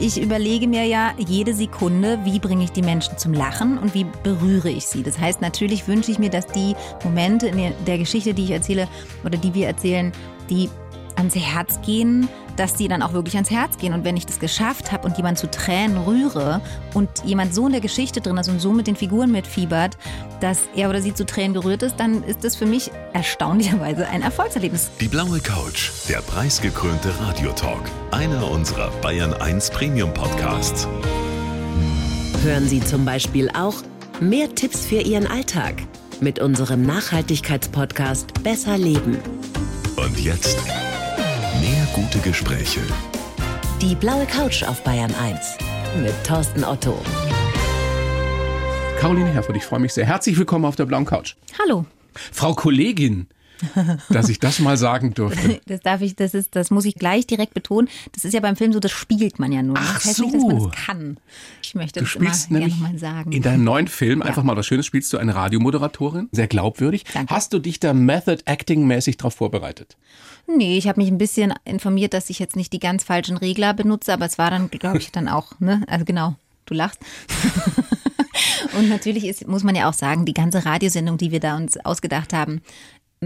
Ich überlege mir ja jede Sekunde, wie bringe ich die Menschen zum Lachen und wie berühre ich sie. Das heißt, natürlich wünsche ich mir, dass die Momente in der Geschichte, die ich erzähle oder die wir erzählen, die ans Herz gehen, dass die dann auch wirklich ans Herz gehen. Und wenn ich das geschafft habe und jemand zu Tränen rühre und jemand so in der Geschichte drin ist und so mit den Figuren mitfiebert, dass er oder sie zu Tränen gerührt ist, dann ist das für mich erstaunlicherweise ein Erfolgserlebnis. Die blaue Couch, der preisgekrönte Radiotalk, einer unserer Bayern 1 Premium Podcasts. Hören Sie zum Beispiel auch mehr Tipps für Ihren Alltag mit unserem Nachhaltigkeitspodcast Besser Leben. Und jetzt mehr gute Gespräche. Die blaue Couch auf Bayern 1 mit Thorsten Otto. Caroline Herford, ich freue mich sehr. Herzlich willkommen auf der blauen Couch. Hallo. Frau Kollegin, dass ich das mal sagen durfte. Das darf ich, das ist, das muss ich gleich direkt betonen. Das ist ja beim Film so, das spielt man ja nur. Ach das heißt so. nicht, dass man das kann. Ich möchte Du das immer spielst gerne nämlich mal sagen. in deinem neuen Film, einfach mal was Schönes, spielst du eine Radiomoderatorin, sehr glaubwürdig. Danke. Hast du dich da Method Acting mäßig darauf vorbereitet? Nee, ich habe mich ein bisschen informiert, dass ich jetzt nicht die ganz falschen Regler benutze, aber es war dann, glaube ich, dann auch, ne? Also genau, du lachst. Und natürlich ist, muss man ja auch sagen, die ganze Radiosendung, die wir da uns ausgedacht haben,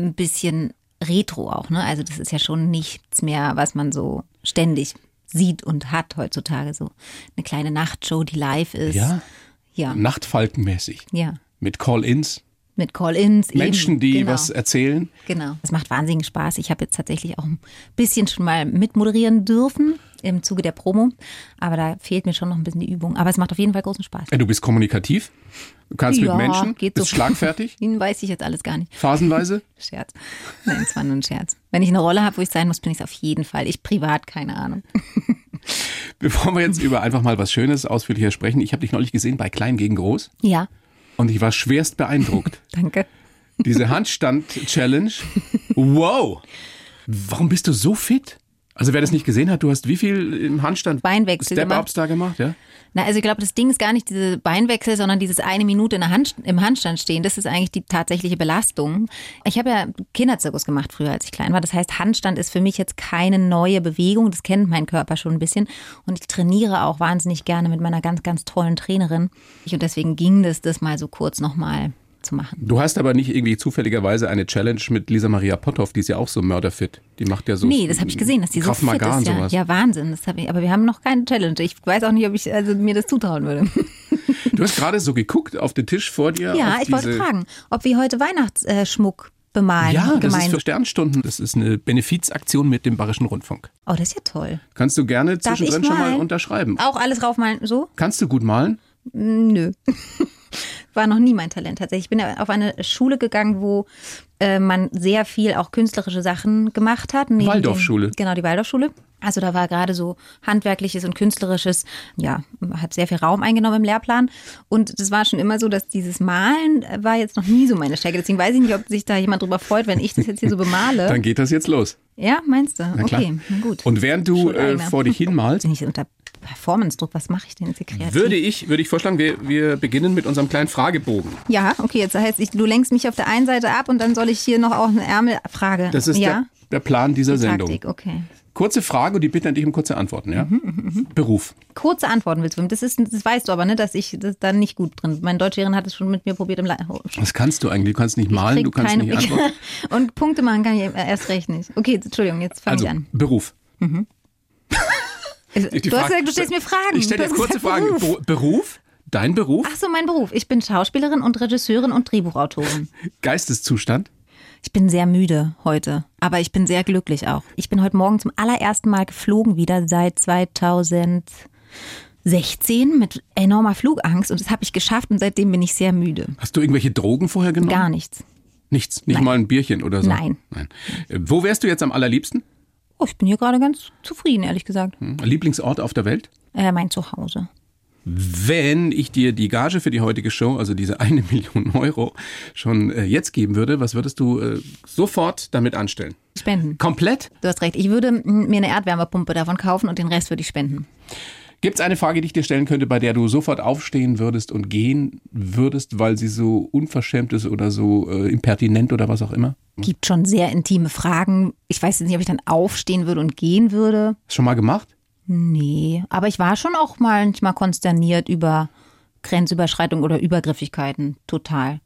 ein bisschen retro auch, ne? Also das ist ja schon nichts mehr, was man so ständig sieht und hat heutzutage. So eine kleine Nachtshow, die live ist. Ja? Ja. Nachtfalkenmäßig. Ja. Mit Call-ins, Mit Call-ins. eben, Menschen, die genau. was erzählen. Genau. Das macht wahnsinnigen Spaß. Ich habe jetzt tatsächlich auch ein bisschen schon mal mitmoderieren dürfen im Zuge der Promo. Aber da fehlt mir schon noch ein bisschen die Übung. Aber es macht auf jeden Fall großen Spaß. Du bist kommunikativ, du kannst Ja, mit Menschen, geht bist so. schlagfertig, Ihnen weiß ich jetzt alles gar nicht. phasenweise. Scherz. Nein, es war nur ein Scherz. Wenn ich eine Rolle habe, wo ich sein muss, bin ich es auf jeden Fall. Ich privat, keine Ahnung. Bevor wir jetzt über einfach mal was Schönes ausführlicher sprechen, ich habe dich neulich gesehen bei Klein gegen Groß Ja, und ich war schwerst beeindruckt. danke. Diese Handstand-Challenge. Wow! Warum bist du so fit? Also wer das nicht gesehen hat, du hast wie viel im Handstand Beinwechsel Step-Ups da gemacht, ja? Na, also ich glaube, das Ding ist gar nicht diese Beinwechsel, sondern dieses eine Minute in der Hand, im Handstand stehen. Das ist eigentlich die tatsächliche Belastung. Ich habe ja Kinderzirkus gemacht früher, als ich klein war. Das heißt, Handstand ist für mich jetzt keine neue Bewegung. Das kennt mein Körper schon ein bisschen. Und ich trainiere auch wahnsinnig gerne mit meiner ganz, ganz tollen Trainerin. Und deswegen ging das, das mal so kurz nochmal zu machen. Du hast aber nicht irgendwie zufälligerweise eine Challenge mit Lisa Maria Potthoff, die ist ja auch so mörderfit. Die macht ja so. Nee, das habe ich gesehen, dass die so fit ist. Ja, ja Wahnsinn. Das ich, aber wir haben noch keine Challenge. Ich weiß auch nicht, ob ich also mir das zutrauen würde. Du hast gerade so geguckt auf den Tisch vor dir. Ja, ich wollte fragen, ob wir heute Weihnachtsschmuck bemalen. Ja, das gemein. ist für Sternstunden. Das ist eine Benefizaktion mit dem Bayerischen Rundfunk. Oh, das ist ja toll. Kannst du gerne Darf zwischendrin schon mal unterschreiben. Auch alles raufmalen, so? Kannst du gut malen? Nö. War noch nie mein Talent tatsächlich. Ich bin auf eine Schule gegangen, wo äh, man sehr viel auch künstlerische Sachen gemacht hat. Neben Waldorfschule. Genau, die Waldorfschule. Also da war gerade so handwerkliches und künstlerisches, ja, hat sehr viel Raum eingenommen im Lehrplan. Und das war schon immer so, dass dieses Malen äh, war jetzt noch nie so meine Stärke. Deswegen weiß ich nicht, ob sich da jemand drüber freut, wenn ich das jetzt hier so bemale. Dann geht das jetzt los. Ja, meinst du? Na klar. okay, na gut. Und während du äh, vor dich hinmalst, Bin ich unter Performance-Druck? Was mache ich denn jetzt hier kreativ? würde ich, würde ich vorschlagen, wir, wir beginnen mit unserem kleinen Fragebogen. Ja, okay, jetzt heißt ich, du lenkst mich auf der einen Seite ab und dann soll ich hier noch auch eine Ärmelfrage. Das ist ja? der, der Plan dieser Die Sendung. Taktik, okay. Kurze Frage und die bitte an dich um kurze Antworten, ja? Mhm, Beruf. Kurze Antworten willst du. Das, ist, das weißt du aber, ne, dass ich das da nicht gut drin bin. Meine Deutschlehrerin hat es schon mit mir probiert im Le oh, Was kannst du eigentlich? Du kannst nicht malen, du kannst nicht antworten. Und Punkte machen kann ich erst recht nicht. Okay, Entschuldigung, jetzt fange Also, ich an. Beruf. du Die hast Frage- gesagt, du stellst mir Fragen. Ich stelle Du jetzt hast kurze gesagt, Fragen. Beruf. Beruf? Beruf? Dein Beruf? Ach so, mein Beruf. Ich bin Schauspielerin und Regisseurin und Drehbuchautorin. Geisteszustand? Ich bin sehr müde heute, aber ich bin sehr glücklich auch. Ich bin heute Morgen zum allerersten Mal geflogen wieder seit 2016 mit enormer Flugangst und das habe ich geschafft und seitdem bin ich sehr müde. Hast du irgendwelche Drogen vorher genommen? Gar nichts. Nichts. Nicht Nein. mal ein Bierchen oder so? Nein. Nein. Äh, Wo wärst du jetzt am allerliebsten? Oh, ich bin hier gerade ganz zufrieden, ehrlich gesagt. Hm? Lieblingsort auf der Welt? Äh, mein Zuhause. Wenn ich dir die Gage für die heutige Show, also diese eine Million Euro, schon äh, jetzt geben würde, was würdest du äh, sofort damit anstellen? Spenden. Komplett? Du hast recht. Ich würde mir eine Erdwärmepumpe davon kaufen und den Rest würde ich spenden. Gibt es eine Frage, die ich dir stellen könnte, bei der du sofort aufstehen würdest und gehen würdest, weil sie so unverschämt ist oder so äh, impertinent oder was auch immer? Gibt schon sehr intime Fragen. Ich weiß jetzt nicht, ob ich dann aufstehen würde und gehen würde. Hast du schon mal gemacht? Nee, aber ich war schon auch manchmal konsterniert über Grenzüberschreitung oder Übergriffigkeiten. Total.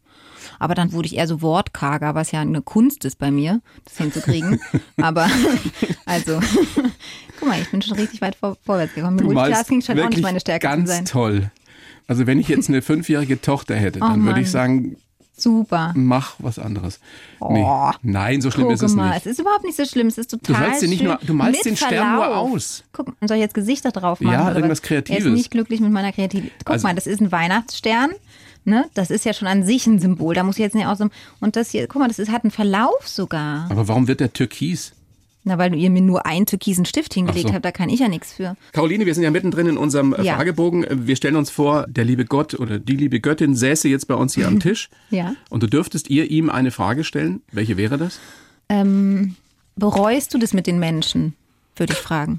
Aber dann wurde ich eher so wortkarger, was ja eine Kunst ist bei mir, das hinzukriegen. aber also, guck mal, ich bin schon richtig weit vor, vorwärts gekommen. Du Multitasking malst scheint auch nicht meine Stärke ganz sein. toll. Also wenn ich jetzt eine fünfjährige Tochter hätte, dann würde ich sagen, Super. mach was anderes. Oh. Nee. Nein, so schlimm ist es mal, nicht. es ist überhaupt nicht so schlimm. Es ist Du total sollst den nicht nur, du malst den Stern nur aus. Guck, soll ich jetzt Gesichter drauf machen? Ja, irgendwas was? Er Kreatives. ist nicht glücklich mit meiner Kreativität. Guck Also- mal, das ist ein Weihnachtsstern. Ne? Das ist ja schon an sich ein Symbol. Da muss ich jetzt nicht aus dem. Und das hier, guck mal, das ist, hat einen Verlauf sogar. Aber warum wird der türkis? Na, weil ihr mir nur einen türkisen Stift hingelegt so. habt, da kann ich ja nichts für. Caroline, wir sind ja mittendrin in unserem äh, Ja. Fragebogen. Wir stellen uns vor, der liebe Gott oder die liebe Göttin säße jetzt bei uns hier am Tisch. Ja. Und du dürftest ihr ihm eine Frage stellen. Welche wäre das? Ähm, bereust du das mit den Menschen? Würde ich fragen.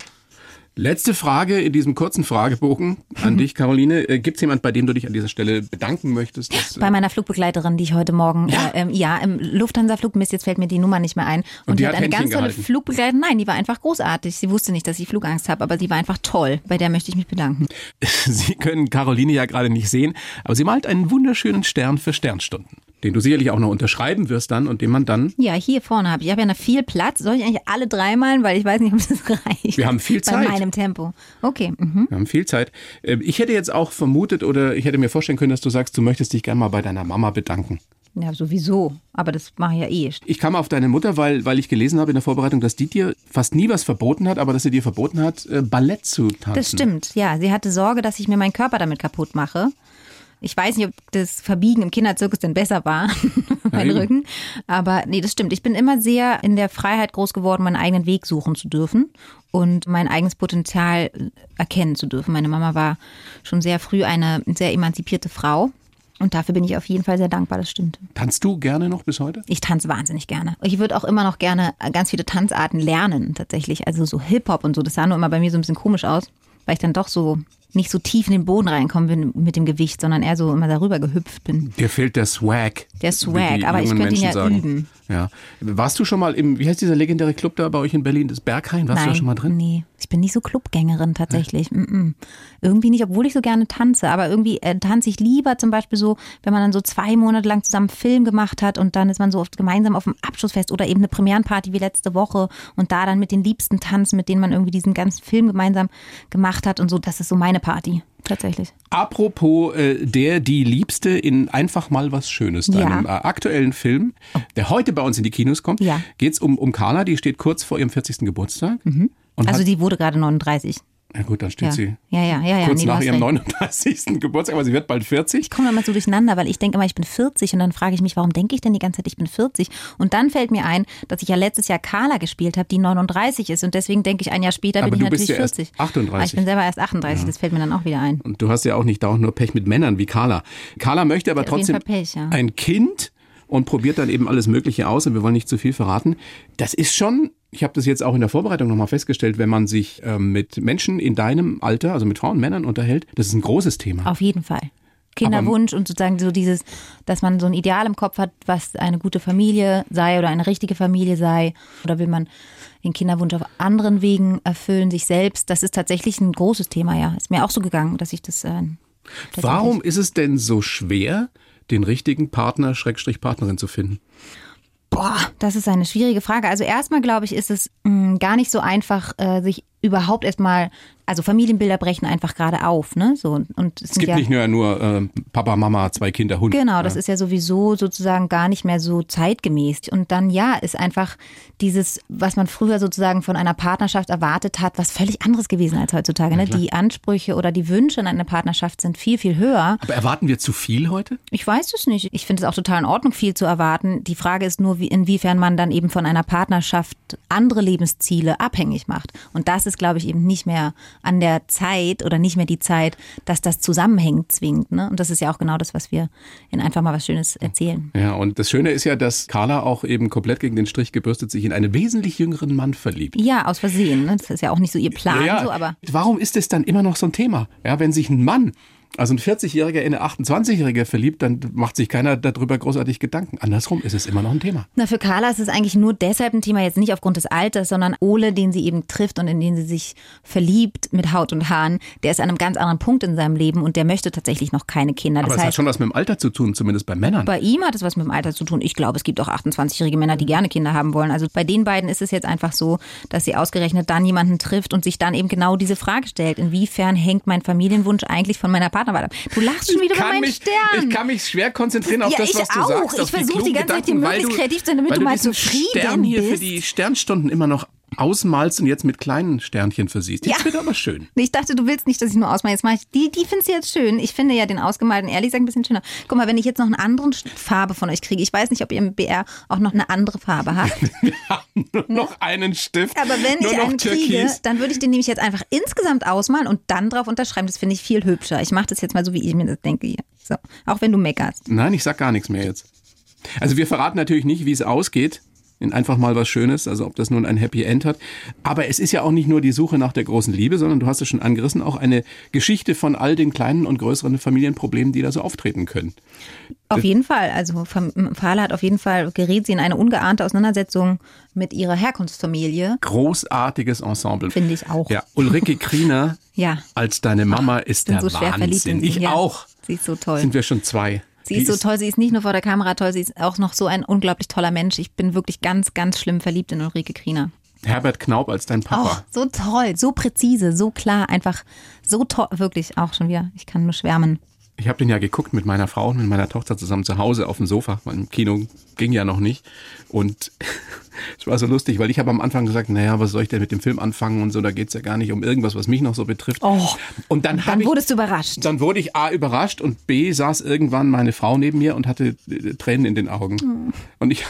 Letzte Frage in diesem kurzen Fragebogen an dich, Caroline. Gibt es jemand, bei dem du dich an dieser Stelle bedanken möchtest? Dass, äh, Bei meiner Flugbegleiterin, die ich heute Morgen, Ja? äh, ja, im Lufthansa-Flug, Mist, jetzt fällt mir die Nummer nicht mehr ein. Und, Und die die hat hat eine Händchen ganz tolle gehalten? Flugbegleiterin. Nein, die war einfach großartig. Sie wusste nicht, dass ich Flugangst habe, aber sie war einfach toll. Bei der möchte ich mich bedanken. Sie können Caroline ja gerade nicht sehen, aber sie malt einen wunderschönen Stern für Sternstunden, den du sicherlich auch noch unterschreiben wirst dann und den man dann. Ja, hier vorne habe ich. Ich habe ja noch viel Platz. Soll ich eigentlich alle drei malen? Weil ich weiß nicht, ob das reicht. Wir haben viel Zeit. Bei meinem Tempo. Okay. Mhm. Wir haben viel Zeit. Äh, Ich hätte jetzt auch vermutet oder ich hätte mir vorstellen können, dass du sagst, du möchtest dich gerne mal bei deiner Mama bedanken. Ja, sowieso. Aber das mache ich ja eh. Ich kam auf deine Mutter, weil, weil ich gelesen habe in der Vorbereitung, dass die dir fast nie was verboten hat, aber dass sie dir verboten hat, äh, Ballett zu tanzen. Das stimmt, ja. Sie hatte Sorge, dass ich mir meinen Körper damit kaputt mache. Ich weiß nicht, ob das Verbiegen im Kinderzirkus denn besser war, mein eben. Rücken. Aber nee, das stimmt. Ich bin immer sehr in der Freiheit groß geworden, meinen eigenen Weg suchen zu dürfen und mein eigenes Potenzial erkennen zu dürfen. Meine Mama war schon sehr früh eine sehr emanzipierte Frau. Und dafür bin ich auf jeden Fall sehr dankbar, das stimmt. Tanzt du gerne noch bis heute? Ich tanze wahnsinnig gerne. Ich würde auch immer noch gerne ganz viele Tanzarten lernen, tatsächlich. Also so Hip-Hop und so. Das sah nur immer bei mir so ein bisschen komisch aus, weil ich dann doch so nicht so tief in den Boden reinkommen bin mit dem Gewicht, sondern eher so immer darüber gehüpft bin. Dir fehlt der Swag. Der Swag, aber ich könnte ihn Menschen ja sagen. üben. Ja. Warst du schon mal im, wie heißt dieser legendäre Club da bei euch in Berlin, das Berghain? Warst du da schon mal drin? Nee, ich bin nicht so Clubgängerin tatsächlich. Mm-mm. Irgendwie nicht, obwohl ich so gerne tanze. Aber irgendwie äh, tanze ich lieber zum Beispiel so, wenn man dann so zwei Monate lang zusammen Film gemacht hat und dann ist man so oft gemeinsam auf dem Abschlussfest oder eben eine Premierenparty wie letzte Woche und da dann mit den Liebsten tanzen, mit denen man irgendwie diesen ganzen Film gemeinsam gemacht hat und so. Das ist so meine Party. Tatsächlich. Apropos äh, der, die Liebste in Einfach mal was Schönes, Ja. deinem äh, aktuellen Film, der heute bei uns in die Kinos kommt, Ja. geht's um, um Carla, die steht kurz vor ihrem 40. Geburtstag. Und Also die wurde gerade 39. ja gut, dann steht Ja, sie ja, ja, ja. ja. kurz nee, nach ihrem recht. 39. Geburtstag, aber sie wird bald 40. Ich komme immer so durcheinander, weil ich denke immer, ich bin 40 und dann frage ich mich, warum denke ich denn die ganze Zeit, ich bin 40? Und dann fällt mir ein, dass ich ja letztes Jahr Carla gespielt habe, die 39 ist und deswegen denke ich, ein Jahr später Aber bin ich natürlich ja erst 40. 38. Aber ich bin selber erst 38, das fällt mir dann auch wieder ein. Und du hast ja auch nicht dauernd nur Pech mit Männern wie Carla. Carla möchte aber trotzdem Pech, ein Kind und probiert dann eben alles Mögliche aus und wir wollen nicht zu viel verraten. Das ist schon, ich habe das jetzt auch in der Vorbereitung nochmal festgestellt, wenn man sich ähm, mit Menschen in deinem Alter, also mit Frauen und Männern unterhält, das ist ein großes Thema. Auf jeden Fall. Kinderwunsch und sozusagen so dieses, dass man so ein Ideal im Kopf hat, was eine gute Familie sei oder eine richtige Familie sei. Oder will man den Kinderwunsch auf anderen Wegen erfüllen, sich selbst. Das ist tatsächlich ein großes Thema, ja. Ist mir auch so gegangen, dass ich das. Äh, Warum ist es denn so schwer, den richtigen Partner, Schrägstrich Partnerin zu finden? Boah, das ist eine schwierige Frage. Also erstmal glaube ich, ist es mh, gar nicht so einfach, äh, sich überhaupt erstmal, also Familienbilder brechen einfach gerade auf, ne? So und es Es gibt ja, nicht nur, nur äh, Papa, Mama, zwei Kinder, Hund. Genau, das ist ja sowieso sozusagen gar nicht mehr so zeitgemäß. Und dann ja, ist einfach dieses, was man früher sozusagen von einer Partnerschaft erwartet hat, was völlig anderes gewesen als heutzutage. Ne? Die Ansprüche oder die Wünsche an eine Partnerschaft sind viel, viel höher. Aber erwarten wir zu viel heute? Ich weiß es nicht. Ich finde es auch total in Ordnung, viel zu erwarten. Die Frage ist nur, wie, inwiefern man dann eben von einer Partnerschaft andere Lebensziele abhängig macht. Und das ist, glaube ich, eben nicht mehr an der Zeit oder nicht mehr die Zeit, dass das zusammenhängt zwingend. Ne? Und das ist ja auch genau das, was wir in einfach mal was Schönes erzählen. Ja, und das Schöne ist ja, dass Carla auch eben komplett gegen den Strich gebürstet sich in einen wesentlich jüngeren Mann verliebt. Ja, aus Versehen. Ne? Das ist ja auch nicht so ihr Plan, Ja, so, aber warum ist es dann immer noch so ein Thema? Ja, wenn sich ein Mann Also ein 40-Jähriger in eine 28-Jährige verliebt, dann macht sich keiner darüber großartig Gedanken. Andersrum ist es immer noch ein Thema. Na, für Carla ist es eigentlich nur deshalb ein Thema, jetzt nicht aufgrund des Alters, sondern Ole, den sie eben trifft und in den sie sich verliebt mit Haut und Haaren, der ist an einem ganz anderen Punkt in seinem Leben und der möchte tatsächlich noch keine Kinder. Aber Das es hat schon was mit dem Alter zu tun, zumindest bei Männern. bei ihm hat es was mit dem Alter zu tun. Ich glaube, es gibt auch 28-jährige Männer, die gerne Kinder haben wollen. Also bei den beiden ist es jetzt einfach so, dass sie ausgerechnet dann jemanden trifft und sich dann eben genau diese Frage stellt. Inwiefern hängt mein Familienwunsch eigentlich von meiner Partnerwahl ab? Du lachst schon wieder über meinen mich, Stern. ich kann mich schwer konzentrieren auf Ja, das, was du auch. sagst. Ich versuche klugen die ganze Zeit, hier möglichst du- kreativ zu sein, damit weil du mal zufrieden Stern hier für bist. die Sternstunden immer noch ausmalst und jetzt mit kleinen Sternchen versiehst. Jetzt Ja. wird aber schön. Ich dachte, du willst nicht, dass ich nur ausmale. Jetzt mache ich die, die findest du jetzt schön. Ich finde ja den ausgemalten ehrlich gesagt ein bisschen schöner. Guck mal, wenn ich jetzt noch eine andere Farbe von euch kriege, ich weiß nicht, ob ihr im BR auch noch eine andere Farbe habt. Nur noch einen Stift. Aber wenn nur ich noch einen kriege, Türkis. dann würde ich den nämlich jetzt einfach insgesamt ausmalen und dann drauf unterschreiben. Das finde ich viel hübscher. Ich mache das jetzt mal so, wie ich mir das denke hier. So. Auch wenn du meckerst. Nein, ich sag gar nichts mehr jetzt. Also wir verraten natürlich nicht, wie es ausgeht. In einfach mal was Schönes, also ob das nun ein Happy End hat. Aber es ist ja auch nicht nur die Suche nach der großen Liebe, sondern du hast es schon angerissen, auch eine Geschichte von all den kleinen und größeren Familienproblemen, die da so auftreten können. Auf jeden Fall. Also Fahler hat auf jeden Fall, gerät sie in eine ungeahnte Auseinandersetzung mit ihrer Herkunftsfamilie. Großartiges Ensemble. Finde ich auch. Ja, Ulrike Kriener Ja. als deine Mama ist bin der so schwer verliebt in Wahnsinn. Ich Ja. auch. Sie ist so toll. Sind wir schon zwei. Sie ist so toll, sie ist nicht nur vor der Kamera toll, sie ist auch noch so ein unglaublich toller Mensch. Ich bin wirklich ganz, ganz schlimm verliebt in Ulrike Kriener. Herbert Knaub als dein Oh, Papa. so toll, so präzise, so klar, einfach so toll, wirklich auch schon wieder. Ich kann nur schwärmen. Ich habe den ja geguckt mit meiner Frau und mit meiner Tochter zusammen zu Hause auf dem Sofa. Im Kino ging ja noch nicht. Und es war so lustig, weil ich habe am Anfang gesagt, naja, was soll ich denn mit dem Film anfangen und so, da geht's ja gar nicht um irgendwas, was mich noch so betrifft. Oh, und dann, Dann ich, wurdest du überrascht. dann wurde ich A überrascht und B saß irgendwann meine Frau neben mir und hatte äh, Tränen in den Augen. Hm. Und ich,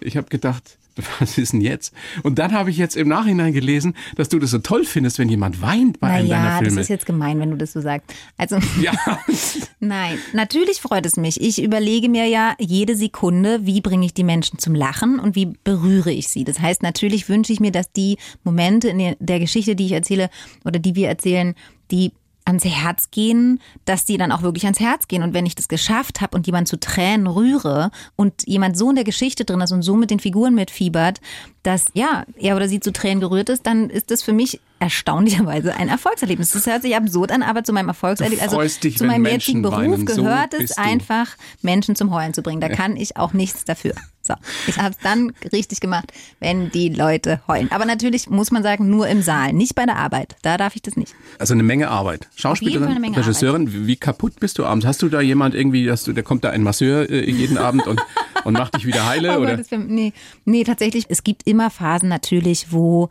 ich habe gedacht, was ist denn jetzt? Und dann habe ich jetzt im Nachhinein gelesen, dass du das so toll findest, wenn jemand weint bei einem deiner Naja, das Filme. ist jetzt gemein, wenn du das so sagst. Also, ja, nein, natürlich freut es mich. Ich überlege mir ja jede Sekunde, wie bringe ich die Menschen zum Lachen und wie berühre ich sie. Das heißt, natürlich wünsche ich mir, dass die Momente in der Geschichte, die ich erzähle oder die wir erzählen, die ans Herz gehen, dass die dann auch wirklich ans Herz gehen. Und wenn ich das geschafft habe und jemand zu Tränen rühre und jemand so in der Geschichte drin ist und so mit den Figuren mitfiebert, dass ja, er oder sie zu Tränen gerührt ist, dann ist das für mich erstaunlicherweise ein Erfolgserlebnis. Das hört sich absurd an, aber zu meinem Erfolgserlebnis, also dich, zu meinem jetzigen Menschen Beruf weinen. So gehört es einfach, Menschen zum Heulen zu bringen. Da kann ich auch nichts dafür. So, ich habe es dann richtig gemacht, wenn die Leute heulen. Aber natürlich muss man sagen, nur im Saal, nicht bei der Arbeit. Da darf ich das nicht. Also eine Menge Arbeit. Schauspielerin, Regisseurin, wie, wie kaputt bist du abends? Hast du da jemand irgendwie, dass du, der kommt da ein Masseur äh, jeden Abend und, und macht dich wieder heile? Oh oder? Gott, nee, nee, tatsächlich, es gibt immer Phasen natürlich, wo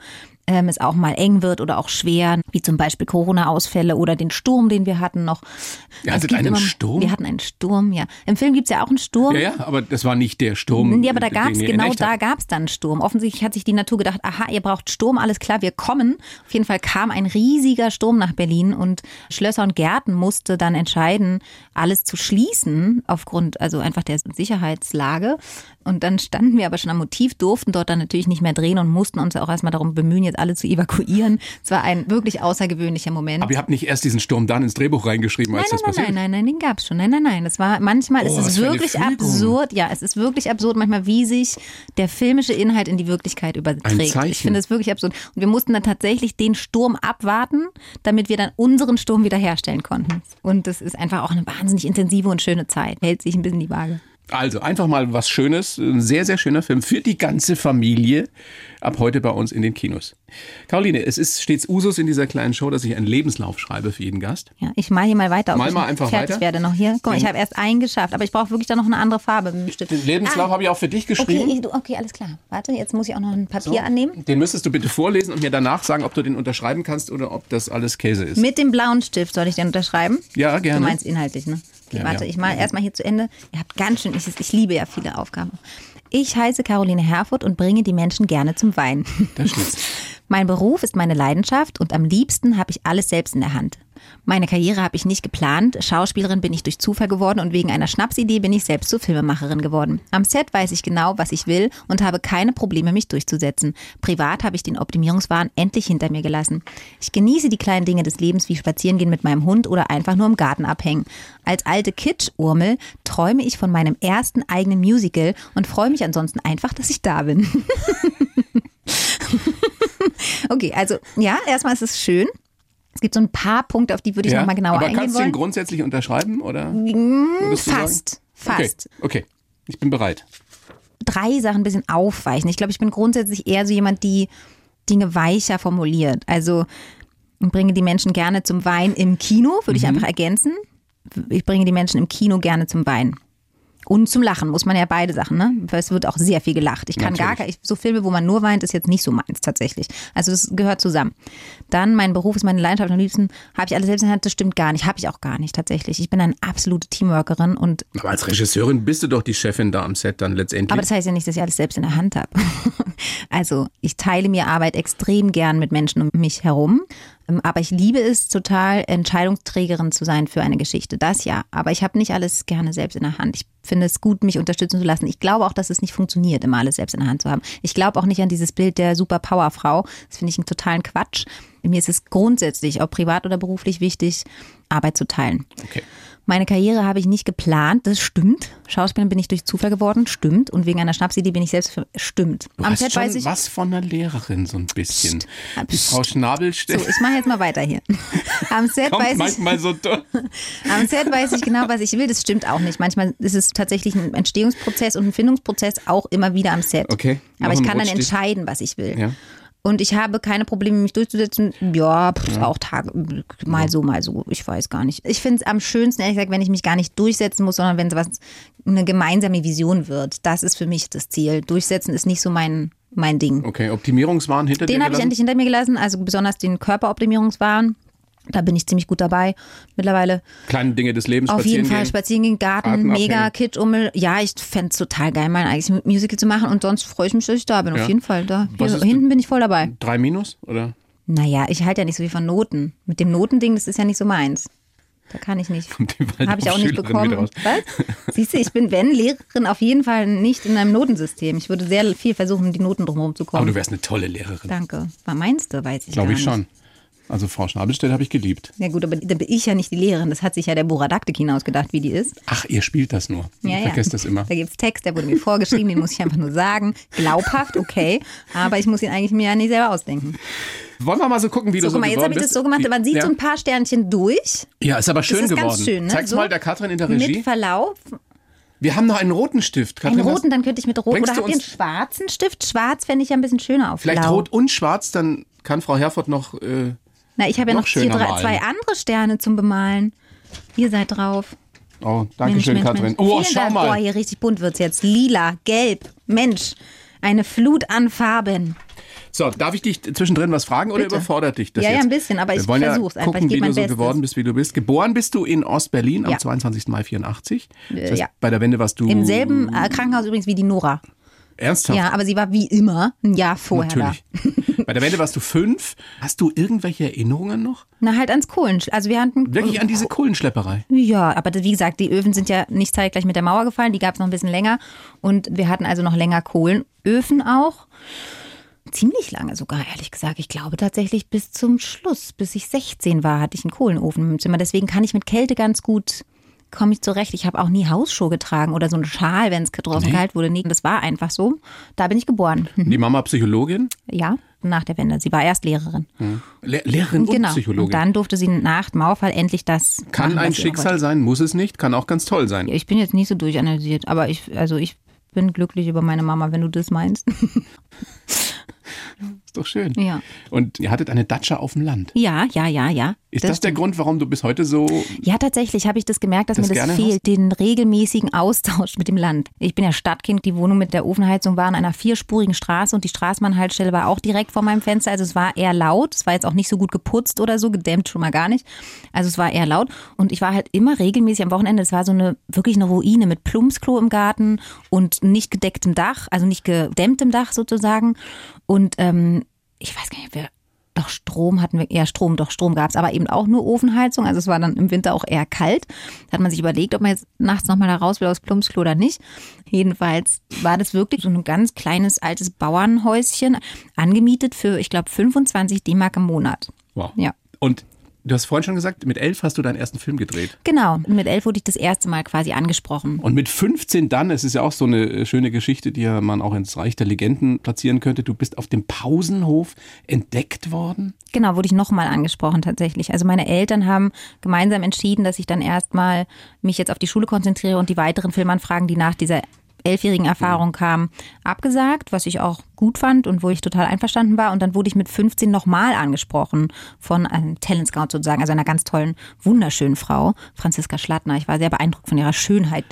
ähm, es auch mal eng wird oder auch schwer, wie zum Beispiel Corona-Ausfälle oder den Sturm, den wir hatten noch. Ihr Es hattet gibt einen Sturm? Wir hatten einen Sturm, ja. Im Film gibt's ja auch einen Sturm. ja, ja, aber das war nicht der Sturm. Ja, aber da ihr in genau da hattet. gab's dann Sturm. Offensichtlich hat sich die Natur gedacht, aha, ihr braucht Sturm, alles klar, wir kommen. Auf jeden Fall kam ein riesiger Sturm nach Berlin und Schlösser und Gärten musste dann entscheiden, alles zu schließen aufgrund also einfach der Sicherheitslage. Und dann standen wir aber schon am Motiv, durften dort dann natürlich nicht mehr drehen und mussten uns auch erstmal darum bemühen, jetzt alle zu evakuieren. Es war ein wirklich außergewöhnlicher Moment. Aber ihr habt nicht erst diesen Sturm dann ins Drehbuch reingeschrieben, Nein, als nein, das nein, passiert nein, nein, nein, den gab's schon. Nein, nein, nein. Das war manchmal ist Oh, es eine wirklich absurd. Ja, es ist wirklich absurd manchmal, wie sich der filmische Inhalt in die Wirklichkeit überträgt. Ich finde es wirklich absurd. Und wir mussten dann tatsächlich den Sturm abwarten, damit wir dann unseren Sturm wiederherstellen konnten. Und das ist einfach auch eine wahnsinnig intensive und schöne Zeit. Hält sich ein bisschen die Waage. Also einfach mal was Schönes, ein sehr, sehr schöner Film für die ganze Familie. Ab heute bei uns in den Kinos. Caroline, es ist stets Usus in dieser kleinen Show, dass ich einen Lebenslauf schreibe für jeden Gast. Ja, ich mal hier mal weiter, Mal ich mal einfach fertig weiter. werde noch hier. Guck ich habe erst einen geschafft, aber ich brauche wirklich dann noch eine andere Farbe. mit dem Stift. Den Lebenslauf Ah, habe ich auch für dich geschrieben. Okay, ich- du- okay, alles klar. Warte, jetzt muss ich auch noch ein Papier annehmen. Den müsstest du bitte vorlesen und mir danach sagen, ob du den unterschreiben kannst oder ob das alles Käse ist. Mit dem blauen Stift soll ich den unterschreiben? Ja, Du gerne. meinst inhaltlich, ne? Ja, warte, ja. ich mal erstmal hier zu Ende. Ihr habt ganz schön, ich, ich liebe ja viele Aufgaben. Ich heiße Caroline Herfurth und bringe die Menschen gerne zum Wein. Da steht's. Mein Beruf ist meine Leidenschaft und am liebsten habe ich alles selbst in der Hand. Meine Karriere habe ich nicht geplant. Schauspielerin bin ich durch Zufall geworden und wegen einer Schnapsidee bin ich selbst zur Filmemacherin geworden. Am Set weiß ich genau, was ich will und habe keine Probleme, mich durchzusetzen. Privat habe ich den Optimierungswahn endlich hinter mir gelassen. Ich genieße die kleinen Dinge des Lebens wie Spazierengehen mit meinem Hund oder einfach nur im Garten abhängen. Als alte Kitsch-Urmel träume ich von meinem ersten eigenen Musical und freue mich ansonsten einfach, dass ich da bin. okay, also ja, erstmal ist es schön. Es gibt so ein paar Punkte, auf die würde ich Ja, nochmal genauer aber eingehen kannst du ihn wollen. grundsätzlich unterschreiben oder? du sagen? Fast, fast. Okay, okay, ich bin bereit. Drei Sachen ein bisschen aufweichen. Ich glaube, ich bin grundsätzlich eher so jemand, die Dinge weicher formuliert. Also ich bringe die Menschen gerne zum Wein im Kino, würde ich Mhm. einfach ergänzen. Ich bringe die Menschen im Kino gerne zum Wein. Und zum Lachen muss man ja beide Sachen, ne? Weil es wird auch sehr viel gelacht. Ich kann gar Natürlich. ich, so Filme, wo man nur weint, ist jetzt nicht so meins tatsächlich. Also das gehört zusammen. Dann mein Beruf ist meine Leidenschaft. Am liebsten habe ich alles selbst in der Hand. Das stimmt gar nicht. Habe ich auch gar nicht tatsächlich. Ich bin eine absolute Teamworkerin und Aber als Regisseurin bist du doch die Chefin da am Set dann letztendlich. aber das heißt ja nicht, dass ich alles selbst in der Hand habe. Also ich teile mir Arbeit extrem gern mit Menschen um mich herum. Ähm, Aber ich liebe es total, Entscheidungsträgerin zu sein für eine Geschichte. Das ja. Aber ich habe nicht alles gerne selbst in der Hand. Ich finde es gut, mich unterstützen zu lassen. Ich glaube auch, dass es nicht funktioniert, immer alles selbst in der Hand zu haben. Ich glaube auch nicht an dieses Bild der Superpowerfrau. Das finde ich einen totalen Quatsch. Mir ist es grundsätzlich, ob privat oder beruflich, wichtig, Arbeit zu teilen. okay. Meine Karriere habe ich nicht geplant, das stimmt. Schauspielerin bin ich durch Zufall geworden, stimmt. Und wegen einer Schnapsidee bin ich selbst, für, stimmt. Du Am Set weiß ich. was von einer Lehrerin so ein bisschen. Psst. Die Frau Schnabel So, stellt ich mache jetzt mal weiter hier. Am Set, weiß ich, manchmal so durch. am Set weiß ich genau, was ich will. Das stimmt auch nicht. Manchmal ist es tatsächlich ein Entstehungsprozess und ein Findungsprozess auch immer wieder am Set. Okay, Aber ich kann dann entscheiden, was ich will. Ja. Und ich habe keine Probleme, mich durchzusetzen. Ja, pff, auch Tage, mal so, mal so. Ich weiß gar nicht. Ich finde es am schönsten, ehrlich gesagt, wenn ich mich gar nicht durchsetzen muss, sondern wenn was eine gemeinsame Vision wird. Das ist für mich das Ziel. Durchsetzen ist nicht so mein, mein Ding. Okay, Optimierungswahn hinter Den dir habe ich endlich hinter mir gelassen, also besonders den Körperoptimierungswahn. Da bin ich ziemlich gut dabei mittlerweile. Kleine Dinge des Lebens Auf jeden Fall gehen. spazieren gehen, Garten, mega. Kitsch-Ummel. Ja, ich fände es total geil, mein eigenes Musical zu machen und sonst freue ich mich, dass ich da bin. Ja. Auf jeden Fall. Da, hier, hinten bin ich voll dabei. Drei Minus oder? Naja, ich halte ja nicht so viel von Noten. Mit dem Notending, das ist ja nicht so meins. Da kann ich nicht. Habe ich auch nicht Schülerin bekommen. Was? Siehst du, ich bin, wenn Lehrerin, auf jeden Fall nicht in einem Notensystem. Ich würde sehr viel versuchen, die Noten drumherum zu kommen. Aber du wärst eine tolle Lehrerin. Danke. Was meinst du? Weiß ich Glaube ich nicht. schon. Also Frau Schnabelstedt habe ich geliebt. Ja gut, aber da bin ich ja nicht die Lehrerin. Das hat sich ja der Buradaktekin ausgedacht, wie die ist. Ach, ihr spielt das nur. Ich Ja, ja. vergesst das immer. Da gibt's Text, der wurde mir vorgeschrieben, den muss ich einfach nur sagen. Glaubhaft, okay. Aber ich muss ihn eigentlich mir ja nicht selber ausdenken. Wollen wir mal so gucken, wie So, du so guck mal, jetzt habe ich das so gemacht, man sieht ja. so ein paar Sternchen durch. Ja, ist aber schön das ist geworden. ganz schön. Ne? Zeig's so mal der Katrin in der Mit Regie. Verlauf. Wir haben noch einen roten Stift. Katrin, Einen roten, dann könnte ich mit rot. Oder habt ihr einen schwarzen Stift? Schwarz fände ich ja ein bisschen schöner auf Vielleicht blau. rot und schwarz, dann kann Frau Herford noch. Äh, Na, ich habe ja noch hier drei, zwei andere Sterne zum Bemalen. Ihr seid drauf. oh, danke Mensch, schön, Mensch, Katrin. Mensch. Oh, schau Dank. mal. Boah, hier richtig bunt wird's jetzt. Lila, gelb, Mensch. Eine Flut an Farben. So, darf ich dich zwischendrin was fragen oder Bitte. überfordert dich das Ja, ja, jetzt? ein bisschen, aber ich ja versuch's einfach. gucken, Ich wie mein du so Bestes. geworden bist, wie du bist. Geboren bist du in Ostberlin am Ja. 22. Mai 84. Das Äh, heißt, ja. Bei der Wende warst du Im selben äh, Krankenhaus übrigens wie die Nora. Ernsthaft. Ja, aber sie war wie immer ein Jahr vorher Natürlich. Bei der Wende warst du fünf. Hast du irgendwelche Erinnerungen noch? da. Na, halt ans Kohlen. Also wir hatten. Wirklich an diese Kohlenschlepperei? Ja, aber wie gesagt, die Öfen sind ja nicht zeitgleich mit der Mauer gefallen, die gab es noch ein bisschen länger. Und wir hatten also noch länger Kohlenöfen auch. Ziemlich lange sogar, ehrlich gesagt. Ich glaube tatsächlich bis zum Schluss, bis ich 16 war, hatte ich einen Kohlenofen im Zimmer. Deswegen kann ich mit Kälte ganz gut, komme ich zurecht. Ich habe auch nie Hausschuhe getragen oder so einen Schal, wenn es draußen Nee. kalt wurde. Nee, das war einfach so. Da bin ich geboren. Die Mama Psychologin, Ja, nach der Wende. Sie war erst Lehrerin. Le Lehrerin und genau. Psychologin. Und dann durfte sie nach dem Mauerfall endlich das. kann machen, ein Schicksal sein, muss es nicht, kann auch ganz toll sein. Ich bin jetzt nicht so durchanalysiert, aber ich, also ich bin glücklich über meine Mama, wenn du das meinst. Ist doch schön. Ja. Und ihr hattet eine Datscha auf dem Land. Ja, ja, ja, ja. Ist das, der stimmt. Grund, warum du bis heute so Ja, tatsächlich habe ich das gemerkt, dass Das mir das fehlt, den regelmäßigen Austausch mit dem Land. Ich bin ja Stadtkind, die Wohnung mit der Ofenheizung war an einer vierspurigen Straße und die Straßenbahnhaltestelle war auch direkt vor meinem Fenster. Also es war eher laut, es war jetzt auch nicht so gut geputzt oder so, gedämmt schon mal gar nicht. Also es war eher laut und ich war halt immer regelmäßig am Wochenende. Es war so eine wirklich eine Ruine mit Plumpsklo im Garten und nicht gedecktem Dach, also nicht gedämmtem Dach sozusagen. Und ähm, ich weiß gar nicht, wer Doch Strom hatten wir, eher Strom, doch Strom gab es, aber eben auch nur Ofenheizung. Also es war dann im Winter auch eher kalt. Da hat man sich überlegt, ob man jetzt nachts nochmal da raus will aus Plumpsklo oder nicht. Jedenfalls war das wirklich so ein ganz kleines altes Bauernhäuschen, angemietet für, ich glaube, 25 D-Mark im Monat. Wow. Ja. Und du hast vorhin schon gesagt, mit elf hast du deinen ersten Film gedreht. Genau, mit elf wurde ich das erste Mal quasi angesprochen. Und mit 15 dann, es ist ja auch so eine äh, schöne Geschichte, die ja man auch ins Reich der Legenden platzieren könnte. Du bist auf dem Pausenhof entdeckt worden. Genau, wurde ich nochmal angesprochen tatsächlich. Also meine Eltern haben gemeinsam entschieden, dass ich dann erstmal mich jetzt auf die Schule konzentriere und die weiteren Filmanfragen, die nach dieser elfjährigen Erfahrung kamen, abgesagt, was ich auch gut fand und wo ich total einverstanden war. Und dann wurde ich mit 15 nochmal angesprochen von einem Talent Scout sozusagen, also einer ganz tollen, wunderschönen Frau, Franziska Schlattner. Ich war sehr beeindruckt von ihrer Schönheit.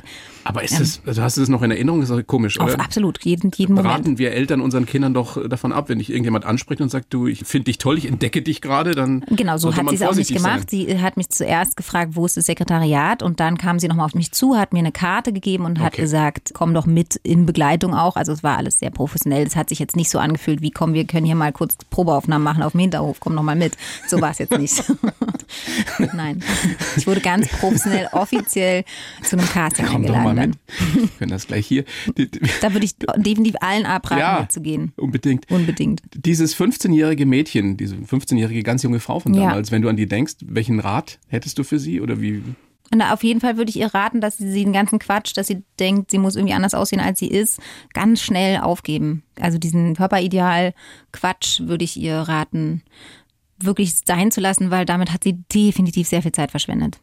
Aber ist das, also hast du das noch in Erinnerung? Das ist doch komisch, Auf oder? absolut, jeden, jeden Moment. Raten wir Eltern unseren Kindern doch davon ab, wenn dich irgendjemand anspricht und sagt, du, ich finde dich toll, ich entdecke dich gerade, dann. Genau, so hat sie es auch nicht gemacht. sein. Sie hat mich zuerst gefragt, wo ist das Sekretariat und dann kam sie nochmal auf mich zu, hat mir eine Karte gegeben und hat Okay. gesagt, komm doch mit in Begleitung auch. Also es war alles sehr professionell. Das hat sich jetzt nicht so angefühlt, wie komm, wir können hier mal kurz Probeaufnahmen machen auf dem Hinterhof, komm noch mal mit. So war es jetzt nicht. Nein, ich wurde ganz professionell offiziell zu einem Casting Komm doch mal eingeladen. mit. Wir können das gleich hier. Da würde ich definitiv allen abraten, Ja. mitzugehen. Unbedingt. Unbedingt. Dieses 15-jährige Mädchen, diese 15-jährige ganz junge Frau von Ja. damals, wenn du an die denkst, welchen Rat hättest du für sie oder wie? Na, auf jeden Fall würde ich ihr raten, dass sie den ganzen Quatsch, dass sie denkt, sie muss irgendwie anders aussehen, als sie ist, ganz schnell aufgeben. Also diesen Körperideal-Quatsch würde ich ihr raten, wirklich sein zu lassen, weil damit hat sie definitiv sehr viel Zeit verschwendet.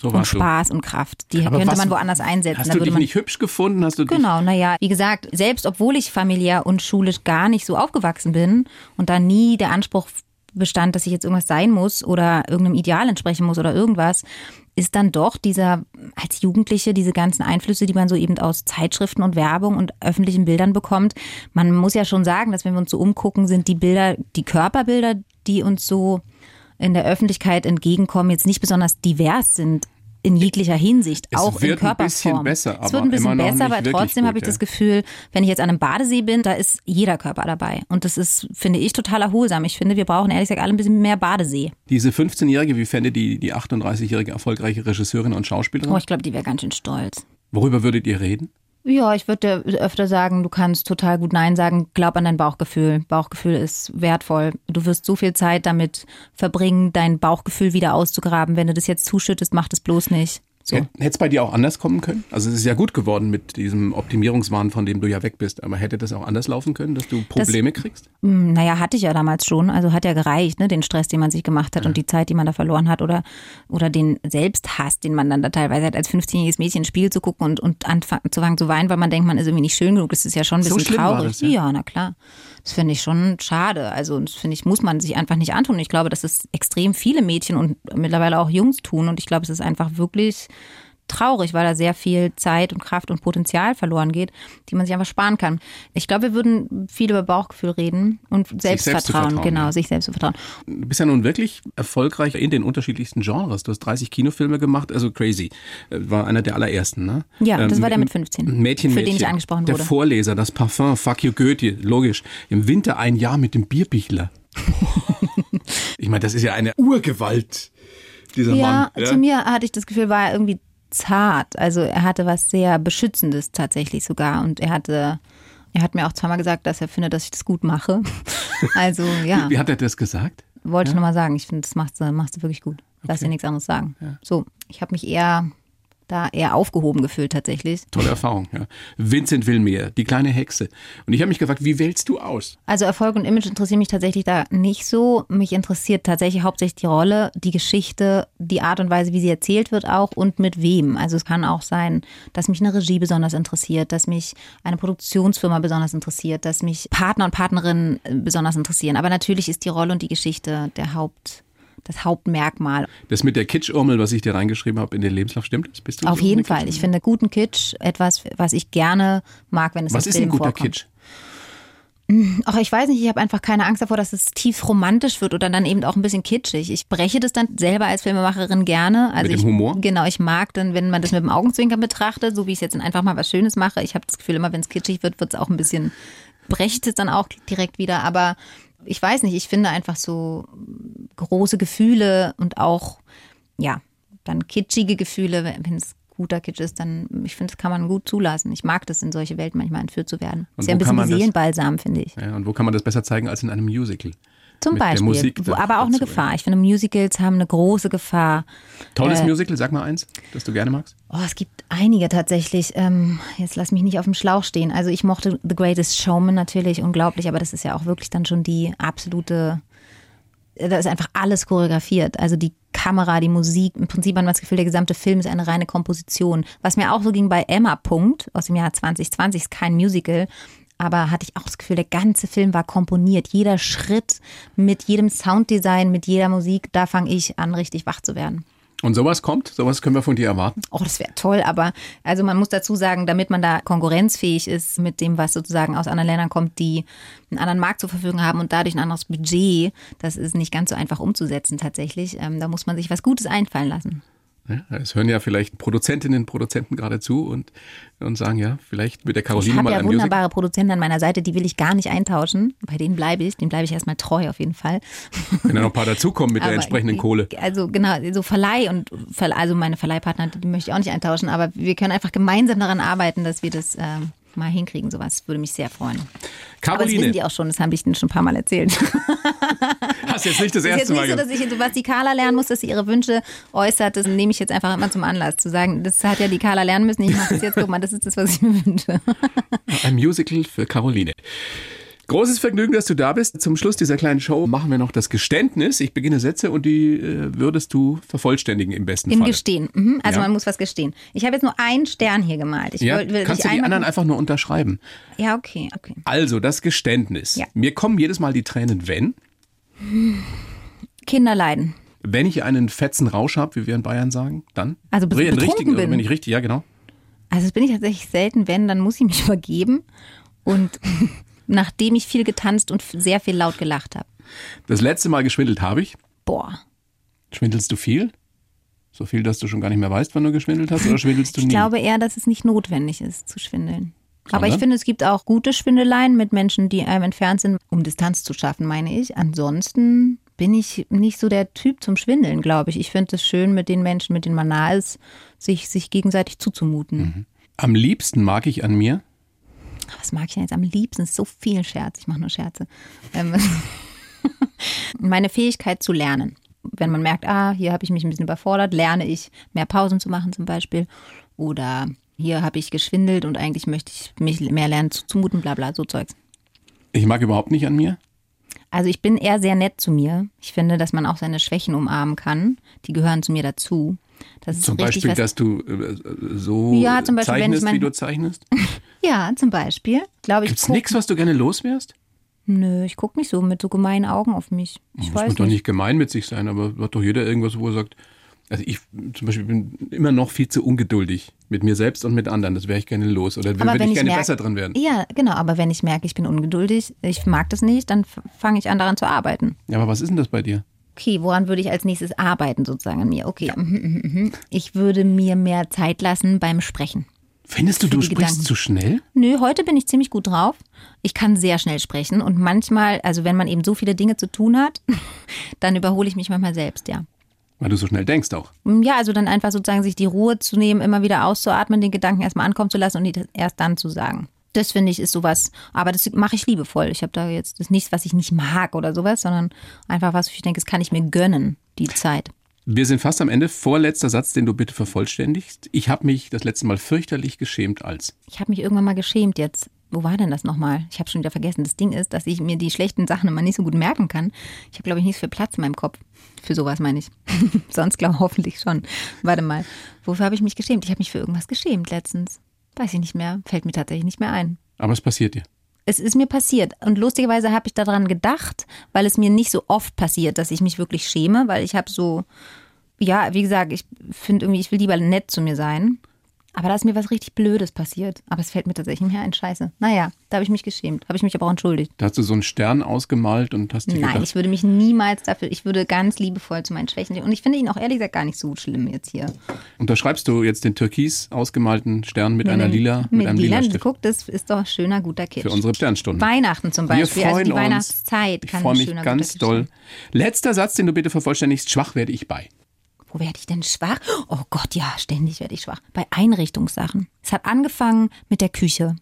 So Und warst du. Spaß und Kraft. Die Aber könnte was- man woanders einsetzen. Hast du würde dich man nicht hübsch gefunden? Hast du Genau, naja, wie gesagt, selbst obwohl ich familiär und schulisch gar nicht so aufgewachsen bin und da nie der Anspruch bestand, dass ich jetzt irgendwas sein muss oder irgendeinem Ideal entsprechen muss oder irgendwas, ist dann doch dieser, als Jugendliche, diese ganzen Einflüsse, die man so eben aus Zeitschriften und Werbung und öffentlichen Bildern bekommt. Man muss ja schon sagen, dass wenn wir uns so umgucken, sind die Bilder, die Körperbilder, die uns so in der Öffentlichkeit entgegenkommen, jetzt nicht besonders divers sind in jeglicher Hinsicht, Es auch in wird ein Körperform. bisschen besser, es wird aber ein bisschen besser, aber trotzdem habe ich ja. das Gefühl, wenn ich jetzt an einem Badesee bin, da ist jeder Körper dabei. Und das ist, finde ich, total erholsam. Ich finde, wir brauchen ehrlich gesagt alle ein bisschen mehr Badesee. Diese 15-jährige, wie fände die, die 38-jährige erfolgreiche Regisseurin und Schauspielerin? Oh, ich glaube, die wäre ganz schön stolz. Worüber würdet ihr reden? Ja, ich würde dir öfter sagen, du kannst total gut Nein sagen. Glaub an dein Bauchgefühl. Bauchgefühl ist wertvoll. Du wirst so viel Zeit damit verbringen, dein Bauchgefühl wieder auszugraben. Wenn du das jetzt zuschüttest, mach das bloß nicht. So. Hätte es bei dir auch anders kommen können? Also es ist ja gut geworden mit diesem Optimierungswahn, von dem du ja weg bist. Aber hätte das auch anders laufen können, dass du Probleme kriegst? Hm, Naja, hatte ich ja damals schon. Also hat ja gereicht, ne? den Stress, den man sich gemacht hat und die Zeit, die man da verloren hat oder, oder den Selbsthass, den man dann da teilweise hat, als 15-jähriges Mädchen ein Spiel zu gucken und, und anfangen zu weinen, weil man denkt, man ist irgendwie nicht schön genug. Das ist ja schon ein So bisschen war traurig. das, ja? ja, na klar. Das finde ich schon schade. Also das finde ich, muss man sich einfach nicht antun. Ich glaube, dass es extrem viele Mädchen und mittlerweile auch Jungs tun. Und ich glaube, es ist einfach wirklich traurig, weil da sehr viel Zeit und Kraft und Potenzial verloren geht, die man sich einfach sparen kann. Ich glaube, wir würden viel über Bauchgefühl reden und selbst Selbstvertrauen, vertrauen, genau, ja. sich selbst zu vertrauen. Du bist ja nun wirklich erfolgreich in den unterschiedlichsten Genres. Du hast 30 Kinofilme gemacht, also crazy. Äh, War einer der allerersten, ne? Ja, das war der mit 15, Mädchen, für Mädchen. den ich angesprochen der wurde. Vorleser, das Parfum, Fuck you Goethe, logisch. Im Winter ein Jahr mit dem Bierbichler. ich meine, das ist ja eine Urgewalt, dieser Ja, Mann. zu mir hatte ich das Gefühl, war er irgendwie zart. Also er hatte was sehr Beschützendes tatsächlich sogar und er hatte, er hat mir auch zweimal gesagt, dass er findet, dass ich das gut mache. Also ja, Wie hat er das gesagt? wollte ich nur mal sagen. Ich finde, das machst du, machst du wirklich gut. Lass dir nichts anderes sagen. So, ich habe mich eher da eher aufgehoben gefühlt tatsächlich. Tolle Erfahrung, ja. Vincent will mehr, die kleine Hexe. Und ich habe mich gefragt, wie wählst du aus? Also Erfolg und Image interessieren mich tatsächlich da nicht so. Mich interessiert tatsächlich hauptsächlich die Rolle, die Geschichte, die Art und Weise, wie sie erzählt wird auch und mit wem. Also es kann auch sein, dass mich eine Regie besonders interessiert, dass mich eine Produktionsfirma besonders interessiert, dass mich Partner und Partnerinnen äh, besonders interessieren. Aber natürlich ist die Rolle und die Geschichte der Haupt, das Hauptmerkmal. Das mit der Kitsch-Urmel, was ich dir reingeschrieben habe in den Lebenslauf, stimmt das? Bist du Auf so jeden Fall. Ich finde guten Kitsch etwas, was ich gerne mag, wenn es Was im ist ein Film guter vorkommt. Kitsch? Ach, ich weiß nicht, ich habe einfach keine Angst davor, dass es tief romantisch wird oder dann eben auch ein bisschen kitschig. Ich breche das dann selber als Filmemacherin gerne. Also Mit dem ich, Humor? Genau, ich mag dann, wenn man das mit dem Augenzwinkern betrachtet, so wie ich es jetzt in einfach mal was Schönes mache. Ich habe das Gefühl, immer wenn es kitschig wird, wird es auch ein bisschen, brecht es dann auch direkt wieder. Aber ich weiß nicht, ich finde einfach so große Gefühle und auch, ja, dann kitschige Gefühle, wenn es guter Kitsch ist, dann, ich finde, das kann man gut zulassen. Ich mag das, in solche Welt manchmal entführt zu werden. Und ist ja ein bisschen Seelenbalsam, finde ich. Ja, und wo kann man das besser zeigen als in einem Musical? Zum Beispiel. Musik Wo, aber auch eine Gefahr. Ich finde, Musicals haben eine große Gefahr. Tolles Äh, Musical, sag mal eins, das du gerne magst. Oh, es gibt einige tatsächlich. Ähm, jetzt lass mich nicht auf dem Schlauch stehen. Also ich mochte The Greatest Showman natürlich unglaublich, aber das ist ja auch wirklich dann schon die absolute. Da ist einfach alles choreografiert. Also die Kamera, die Musik. Im Prinzip hat man das Gefühl, der gesamte Film ist eine reine Komposition. Was mir auch so ging bei Emma Punkt aus dem Jahr 2020, ist kein Musical. Aber hatte ich auch das Gefühl, der ganze Film war komponiert. Jeder Schritt mit jedem Sounddesign, mit jeder Musik, da fange ich an, richtig wach zu werden. Und sowas kommt, sowas können wir von dir erwarten. Oh, das wäre toll, aber also man muss dazu sagen, damit man da konkurrenzfähig ist mit dem, was sozusagen aus anderen Ländern kommt, die einen anderen Markt zur Verfügung haben und dadurch ein anderes Budget, das ist nicht ganz so einfach umzusetzen tatsächlich. Ähm, da muss man sich was Gutes einfallen lassen. Ja, es hören ja vielleicht Produzentinnen und Produzenten gerade zu und, und sagen, ja, vielleicht mit der Ich Caroline habe mal ja ein wunderbare Produzenten an meiner Seite, die will ich gar nicht eintauschen. Bei denen bleibe ich, denen bleibe ich erstmal treu auf jeden Fall. Wenn da noch ein paar dazukommen mit der Aber entsprechenden ich- Kohle. Also genau, so Verleih und also meine Verleihpartner, die möchte ich auch nicht eintauschen, aber wir können einfach gemeinsam daran arbeiten, dass wir das ähm, mal hinkriegen. Sowas würde mich sehr freuen. Aber das wissen Caroline, die auch schon, das habe ich ihnen schon ein paar Mal erzählt. hast jetzt nicht das Es ist jetzt erste Mal nicht so, dass ich, was die Carla lernen muss, dass sie ihre Wünsche äußert. Das nehme ich jetzt einfach immer zum Anlass, zu sagen, das hat ja die Carla lernen müssen. Ich mache das jetzt, guck mal, das ist das, was ich mir wünsche. Ein Musical für Caroline. Großes Vergnügen, dass du da bist. Zum Schluss dieser kleinen Show machen wir noch das Geständnis. Ich beginne Sätze und die äh, würdest du vervollständigen im besten Im Fall. Gestehen. Mhm. Also Ja. man muss was gestehen. Ich habe jetzt nur einen Stern hier gemalt. Ich Ja, wollte- will kannst du die anderen einfach nur unterschreiben. Ja, okay, okay. Also, das Geständnis. Ja. Mir kommen jedes Mal die Tränen, wenn, Kinder leiden. wenn ich einen fetzen Rausch habe, wie wir in Bayern sagen, dann. Also be- Einen betrunken bin. Wenn ich richtig, ja genau. Also das bin ich tatsächlich selten, wenn, dann muss ich mich übergeben. Und nachdem ich viel getanzt und sehr viel laut gelacht habe. Das letzte Mal geschwindelt habe ich. Boah. Schwindelst du viel? So viel, dass du schon gar nicht mehr weißt, wann du geschwindelt hast, oder schwindelst du Ich nie? glaube eher, dass es nicht notwendig ist, zu schwindeln. Aber ich Sondern? finde, es gibt auch gute Schwindeleien mit Menschen, die einem entfernt sind, um Distanz zu schaffen, meine ich. Ansonsten bin ich nicht so der Typ zum Schwindeln, glaube ich. Ich finde es schön, mit den Menschen, mit denen man nah ist, sich, sich gegenseitig zuzumuten. Am liebsten mag ich an mir. Was mag ich denn jetzt am liebsten? So viel Scherz. Ich mache nur Scherze. Ähm, meine Fähigkeit zu lernen. Wenn man merkt, ah, hier habe ich mich ein bisschen überfordert, lerne ich mehr Pausen zu machen zum Beispiel. Oder hier habe ich geschwindelt und eigentlich möchte ich mich mehr lernen zu zumuten, bla bla, so Zeugs. Ich mag überhaupt nicht an mir. Also ich bin eher sehr nett zu mir. Ich finde, dass man auch seine Schwächen umarmen kann. Die gehören zu mir dazu. Zum Beispiel, was, dass du äh, so Ja, zum Beispiel, wenn ich zeichnest, mein- wie du zeichnest. Ja, zum Beispiel. Glaube ich. Gibt's guck- nichts, was du gerne loswärst? Nö, ich gucke nicht so mit so gemeinen Augen auf mich. Ich Muss man doch nicht. gemein mit sich sein, aber hat doch jeder irgendwas, wo er sagt, also ich zum Beispiel bin immer noch viel zu ungeduldig mit mir selbst und mit anderen. Das wäre ich gerne los. Oder Aber würde ich ich gerne merk- besser drin werden. Ja, genau. Aber wenn ich merke, ich bin ungeduldig, ich mag das nicht, dann fange ich an, daran zu arbeiten. Ja, aber was ist denn das bei dir? Okay, woran würde ich als nächstes arbeiten, sozusagen an mir? Okay, mhm. ich würde mir mehr Zeit lassen beim Sprechen. Findest du, du sprichst Gedanken. zu schnell? Nö, heute bin ich ziemlich gut drauf. Ich kann sehr schnell sprechen und manchmal, also wenn man eben so viele Dinge zu tun hat, dann überhole ich mich manchmal selbst, ja. Weil du so schnell denkst auch. Ja, also dann einfach sozusagen sich die Ruhe zu nehmen, immer wieder auszuatmen, den Gedanken erstmal ankommen zu lassen und die erst dann zu sagen. Das finde ich ist sowas, aber das mache ich liebevoll. Ich habe da jetzt das ist nichts, was ich nicht mag oder sowas, sondern einfach was, wo ich denke, das kann ich mir gönnen, die Zeit. Wir sind fast am Ende. Vorletzter Satz, den du bitte vervollständigst. Ich habe mich das letzte Mal fürchterlich geschämt als. Ich habe mich irgendwann mal geschämt jetzt. Wo war denn das nochmal? Ich habe schon wieder vergessen. Das Ding ist, dass ich mir die schlechten Sachen immer nicht so gut merken kann. Ich habe, glaube ich, nicht so viel Platz in meinem Kopf. Für sowas meine ich. Sonst glaube ich hoffentlich schon. Warte mal. Wofür habe ich mich geschämt? Ich habe mich für irgendwas geschämt letztens. Weiß ich nicht mehr. Fällt mir tatsächlich nicht mehr ein. Aber es passiert dir. Es ist mir passiert. Und lustigerweise habe ich daran gedacht, weil es mir nicht so oft passiert, dass ich mich wirklich schäme, weil ich habe so, ja, wie gesagt, ich finde irgendwie, ich will lieber nett zu mir sein. Aber da ist mir was richtig Blödes passiert. Aber es fällt mir tatsächlich nicht mehr ein. Scheiße. Naja, da habe ich mich geschämt. Habe ich mich aber auch entschuldigt. Da hast du so einen Stern ausgemalt und hast dir Nein, gedacht, ich würde mich niemals dafür, ich würde ganz liebevoll zu meinen Schwächen. Und ich finde ihn auch ehrlich gesagt gar nicht so schlimm jetzt hier. unterschreibst du jetzt den türkis ausgemalten Stern mit einer lila, mit, mit einem lila. lila Guck, das ist doch schöner, guter Kitsch. für unsere Sternstunde. Weihnachten zum Wir Beispiel, also freuen die uns. Weihnachtszeit Ich kann freue mich schöner, ganz doll. sein. Letzter Satz, den du bitte vervollständigst. Schwach werde ich bei. Wo werde ich denn schwach? Oh Gott, ja, ständig werde ich schwach. Bei Einrichtungssachen. Es hat angefangen mit der Küche.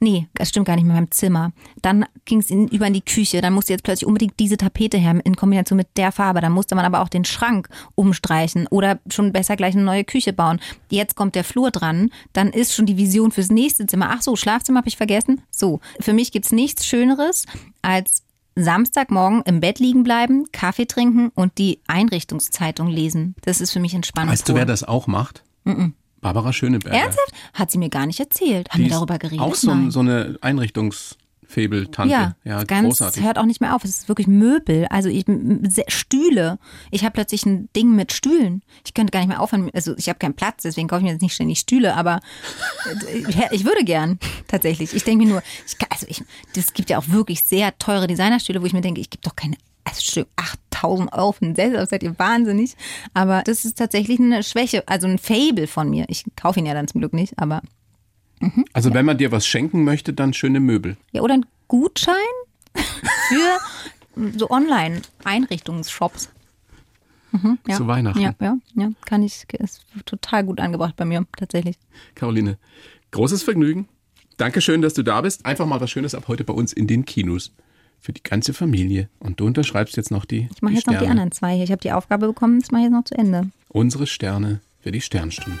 Nee, das stimmt gar nicht mit meinem Zimmer. Dann ging es über in die Küche. Dann musste jetzt plötzlich unbedingt diese Tapete her in Kombination mit der Farbe. Dann musste man aber auch den Schrank umstreichen oder schon besser gleich eine neue Küche bauen. Jetzt kommt der Flur dran. Dann ist schon die Vision fürs nächste Zimmer. Ach so, Schlafzimmer habe ich vergessen. So, für mich gibt's nichts Schöneres als Samstagmorgen im Bett liegen bleiben, Kaffee trinken und die Einrichtungszeitung lesen. Das ist für mich Entspannung. Weißt du, wer das auch macht? Barbara Schöneberger. Ernsthaft? Hat sie mir gar nicht erzählt. Haben Die wir darüber geredet? Auch so, so eine Einrichtungsfebel-Tante. ja, ja ganz, großartig. hört auch nicht mehr auf. Es ist wirklich Möbel. Also ich, Stühle. Ich habe plötzlich ein Ding mit Stühlen. Ich könnte gar nicht mehr aufhören. Also ich habe keinen Platz, deswegen kaufe ich mir jetzt nicht ständig Stühle. Aber äh, ich, würde gern tatsächlich. Ich denke mir nur, ich, also ich, das gibt ja auch wirklich sehr teure Designerstühle, wo ich mir denke, ich gebe doch keine also Stück 8000 Euro für einen Sessel, das seid ihr wahnsinnig. Aber das ist tatsächlich eine Schwäche, also ein Fable von mir. Ich kaufe ihn ja dann zum Glück nicht, aber Also wenn man dir was schenken möchte, dann schöne Möbel. Ja, oder ein Gutschein für so Online-Einrichtungsshops. Mhm, ja. Zu Weihnachten. Ja, ja, ja, kann ich, ist total gut angebracht bei mir, tatsächlich. Caroline, großes Vergnügen. Dankeschön, dass du da bist. Einfach mal was Schönes ab heute bei uns in den Kinos. Für die ganze Familie. Und du unterschreibst jetzt noch die, Ich mache jetzt noch Sterne. die anderen zwei hier. Ich habe die Aufgabe bekommen, das mache ich jetzt noch zu Ende. Unsere Sterne für die Sternstunden.